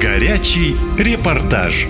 Горячий репортаж.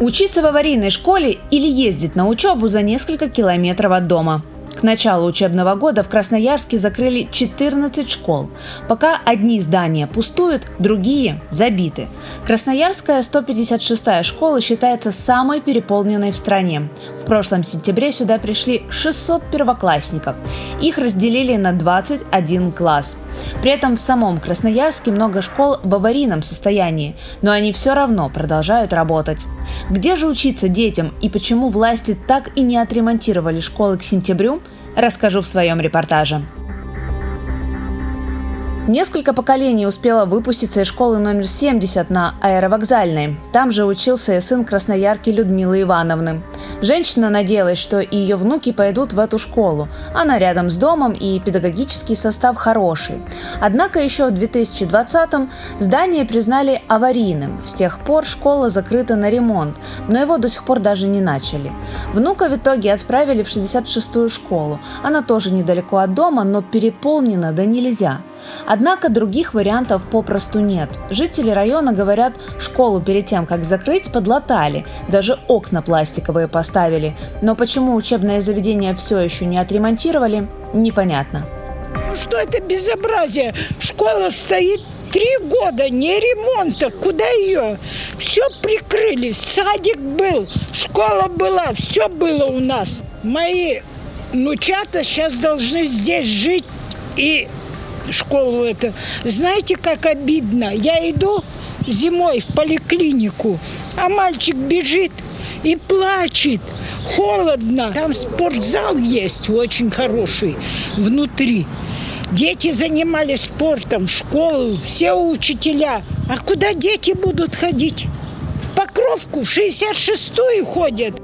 Учиться в аварийной школе или ездить на учебу за несколько километров от дома. К началу учебного года в Красноярске закрыли 14 школ. Пока одни здания пустуют, другие забиты. Красноярская 156-я школа считается самой переполненной в стране. В прошлом сентябре сюда пришли 600 первоклассников. Их разделили на 21 класс. При этом в самом Красноярске много школ в аварийном состоянии, но они все равно продолжают работать. Где же учиться детям и почему власти так и не отремонтировали школы к сентябрю, расскажу в своем репортаже. Несколько поколений успела выпуститься из школы номер 70 на Аэровокзальной. Там же учился и сын красноярки Людмилы Ивановны. Женщина надеялась, что и ее внуки пойдут в эту школу. Она рядом с домом и педагогический состав хороший. Однако еще в 2020-м здание признали аварийным. С тех пор школа закрыта на ремонт, но его до сих пор даже не начали. Внука в итоге отправили в 66-ю школу. Она тоже недалеко от дома, но переполнена да нельзя – Однако других вариантов попросту нет. Жители района говорят, школу перед тем, как закрыть, подлатали, даже окна пластиковые поставили. Но почему учебное заведение все еще не отремонтировали, непонятно. Что это безобразие? Школа стоит три года, не ремонта. Куда ее? Все прикрыли. Садик был, школа была, все было у нас. Мои внучата сейчас должны здесь жить и школу это. Знаете, как обидно? Я иду зимой в поликлинику, а мальчик бежит и плачет. Холодно. Там спортзал есть очень хороший внутри. Дети занимались спортом, школу, все учителя. А куда дети будут ходить? В Покровку, в 66-ю ходят.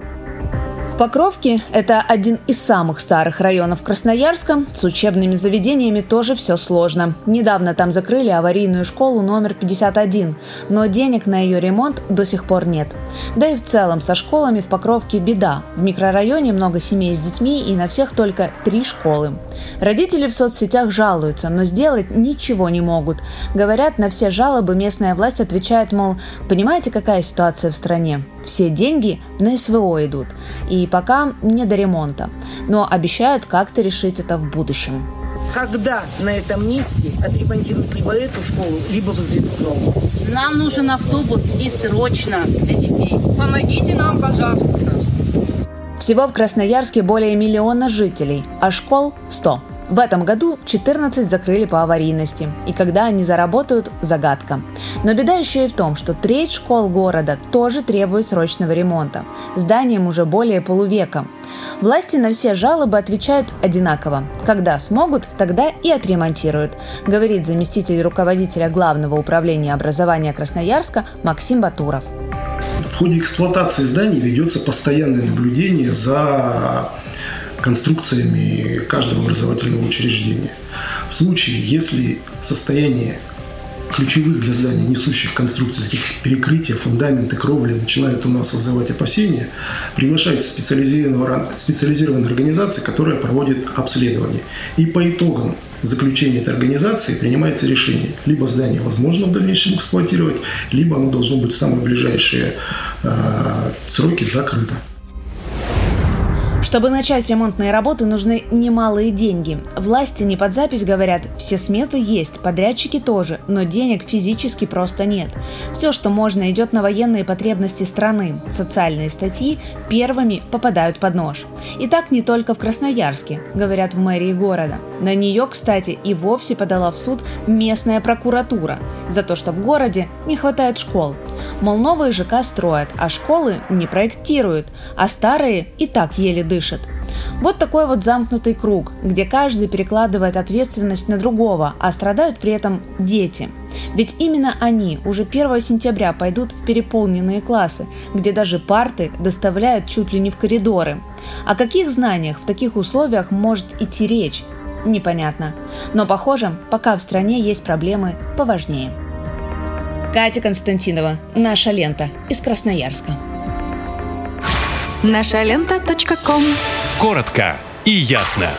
В Покровке, это один из самых старых районов Красноярска, с учебными заведениями тоже все сложно. Недавно там закрыли аварийную школу номер 51, но денег на ее ремонт до сих пор нет. Да и в целом со школами в Покровке беда. В микрорайоне много семей с детьми и на всех только три школы. Родители в соцсетях жалуются, но сделать ничего не могут. Говорят, на все жалобы местная власть отвечает, мол, понимаете, какая ситуация в стране? Все деньги на СВО идут. И пока не до ремонта. Но обещают как-то решить это в будущем. Когда на этом месте отремонтируют либо эту школу, либо возведут новую? Нам нужен автобус и срочно для детей. Помогите нам, пожалуйста. Всего в Красноярске более миллиона жителей, а школ – 100. В этом году 14 закрыли по аварийности, и когда они заработают – загадка. Но беда еще и в том, что треть школ города тоже требует срочного ремонта. Зданиям уже более полувека. Власти на все жалобы отвечают одинаково. Когда смогут, тогда и отремонтируют, говорит заместитель руководителя Главного управления образования Красноярска Максим Батуров. В ходе эксплуатации зданий ведется постоянное наблюдение за конструкциями каждого образовательного учреждения. В случае, если состояние ключевых для здания несущих конструкций, таких перекрытия, фундаменты, кровли начинают у нас вызывать опасения, приглашается специализированная, специализированная организация, которая проводит обследование. И по итогам заключения этой организации принимается решение. Либо здание возможно в дальнейшем эксплуатировать, либо оно должно быть в самые ближайшие э, сроки закрыто. Чтобы начать ремонтные работы, нужны немалые деньги. Власти не под запись говорят, все сметы есть, подрядчики тоже, но денег физически просто нет. Все, что можно, идет на военные потребности страны. Социальные статьи первыми попадают под нож. И так не только в Красноярске, говорят в мэрии города. На нее, кстати, и вовсе подала в суд местная прокуратура за то, что в городе не хватает школ. Мол, новые ЖК строят, а школы не проектируют, а старые и так еле дышат. Вот такой вот замкнутый круг, где каждый перекладывает ответственность на другого, а страдают при этом дети. Ведь именно они уже 1 сентября пойдут в переполненные классы, где даже парты доставляют чуть ли не в коридоры. О каких знаниях в таких условиях может идти речь? Непонятно. Но похоже, пока в стране есть проблемы поважнее. Катя Константинова. Наша лента. Из Красноярска. Наша лента. Коротко и ясно.